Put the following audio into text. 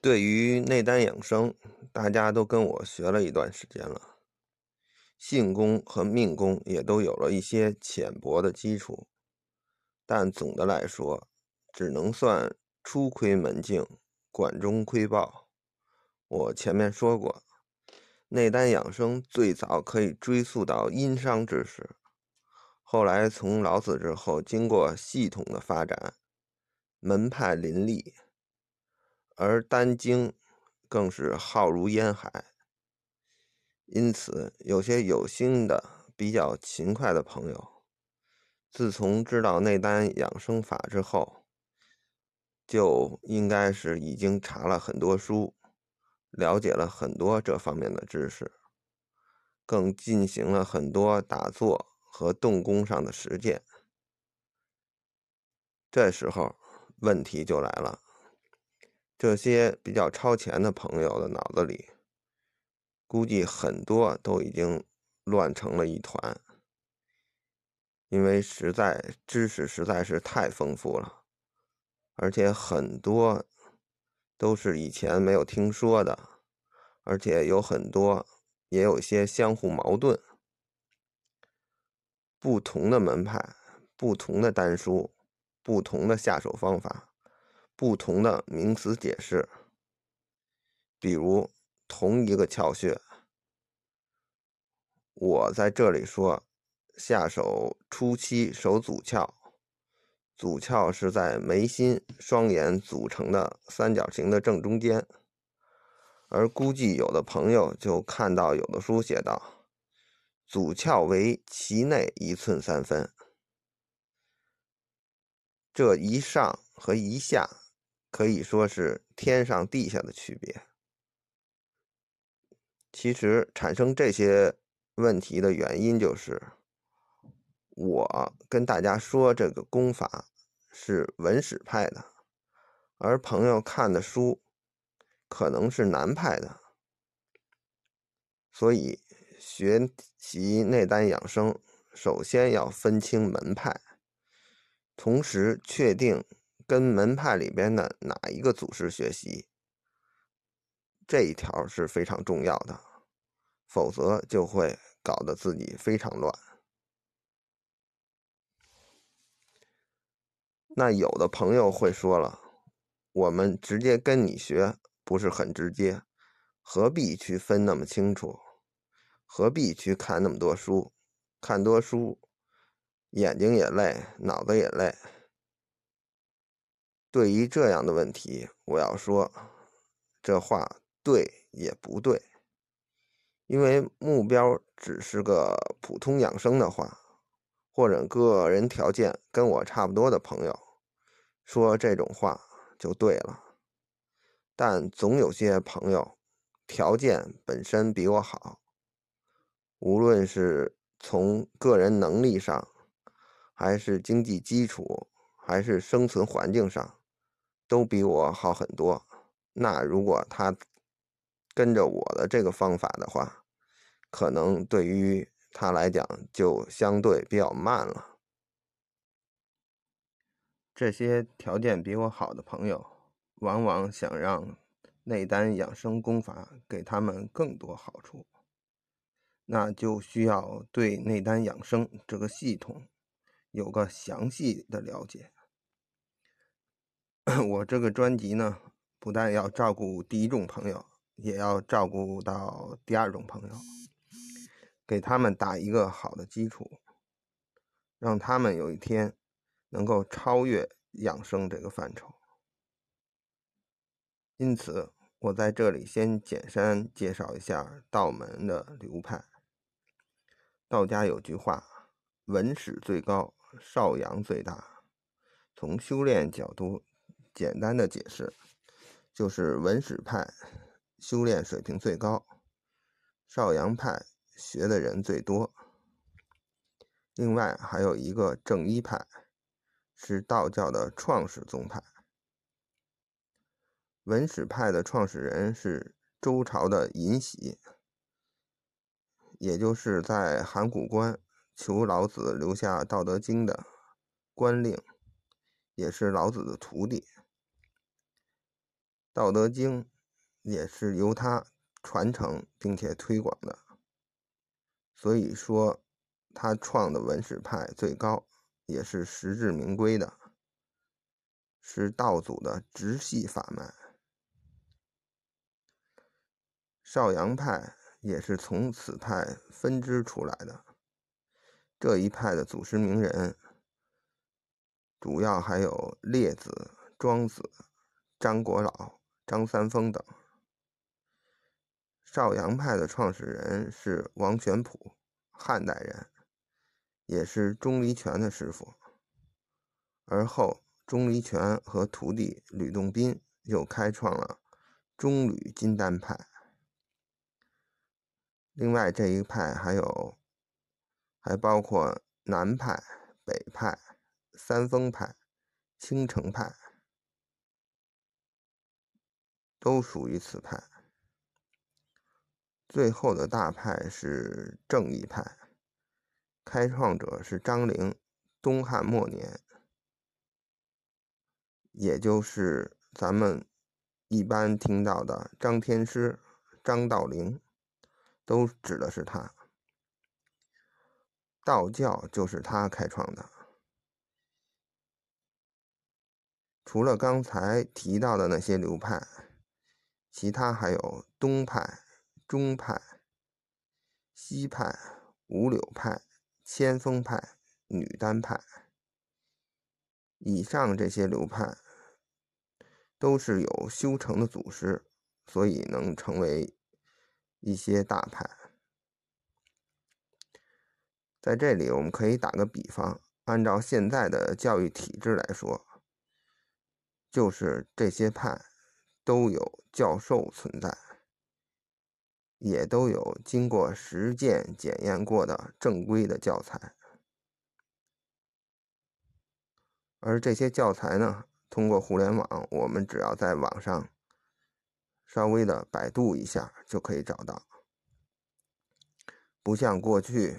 对于内丹养生，大家都跟我学了一段时间了，性功和命功也都有了一些浅薄的基础，但总的来说，只能算初窥门径，管中窥豹。我前面说过，内丹养生最早可以追溯到殷商之时，后来从老子之后，经过系统的发展，门派林立。而丹经更是浩如烟海，因此有些有心的、比较勤快的朋友，自从知道内丹养生法之后，就应该是已经查了很多书，了解了很多这方面的知识，更进行了很多打坐和动功上的实践。这时候问题就来了。这些比较超前的朋友的脑子里，估计很多都已经乱成了一团，因为实在知识实在是太丰富了，而且很多都是以前没有听说的，而且有很多也有些相互矛盾，不同的门派、不同的丹书、不同的下手方法。不同的名词解释，比如同一个窍穴，我在这里说，下手初期手足窍，足窍是在眉心双眼组成的三角形的正中间，而估计有的朋友就看到有的书写道，足窍为其内一寸三分，这一上和一下。可以说是天上地下的区别。其实产生这些问题的原因就是，我跟大家说这个功法是文史派的，而朋友看的书可能是南派的，所以学习内丹养生，首先要分清门派，同时确定。跟门派里边的哪一个祖师学习，这一条是非常重要的，否则就会搞得自己非常乱。那有的朋友会说了，我们直接跟你学不是很直接，何必去分那么清楚？何必去看那么多书？看多书，眼睛也累，脑子也累。对于这样的问题，我要说，这话对也不对，因为目标只是个普通养生的话，或者个人条件跟我差不多的朋友说这种话就对了。但总有些朋友条件本身比我好，无论是从个人能力上，还是经济基础，还是生存环境上。都比我好很多。那如果他跟着我的这个方法的话，可能对于他来讲就相对比较慢了。这些条件比我好的朋友，往往想让内丹养生功法给他们更多好处，那就需要对内丹养生这个系统有个详细的了解。我这个专辑呢，不但要照顾第一种朋友，也要照顾到第二种朋友，给他们打一个好的基础，让他们有一天能够超越养生这个范畴。因此，我在这里先简单介绍一下道门的流派。道家有句话：“文史最高，少阳最大。”从修炼角度。简单的解释，就是文史派修炼水平最高，少阳派学的人最多。另外还有一个正一派，是道教的创始宗派。文史派的创始人是周朝的尹喜，也就是在函谷关求老子留下《道德经》的官令，也是老子的徒弟。道德经》也是由他传承并且推广的，所以说他创的文史派最高，也是实至名归的，是道祖的直系法脉。少阳派也是从此派分支出来的，这一派的祖师名人主要还有列子、庄子、张国老、张三丰等。少阳派的创始人是王玄甫，汉代人，也是钟离权的师傅。而后，钟离权和徒弟吕洞宾又开创了钟吕金丹派。另外这一派还有，还包括南派、北派、三丰派、青城派，都属于此派。最后的大派是正义派，开创者是张陵，东汉末年，也就是咱们一般听到的张天师、张道陵。都指的是他，道教就是他开创的。除了刚才提到的那些流派，其他还有东派、中派、西派、五柳派、千峰派、女丹派。以上这些流派都是有修成的祖师，所以能成为。一些大派，在这里我们可以打个比方，按照现在的教育体制来说，就是这些派都有教授存在，也都有经过实践检验过的正规的教材，而这些教材呢，通过互联网，我们只要在网上。稍微的百度一下就可以找到，不像过去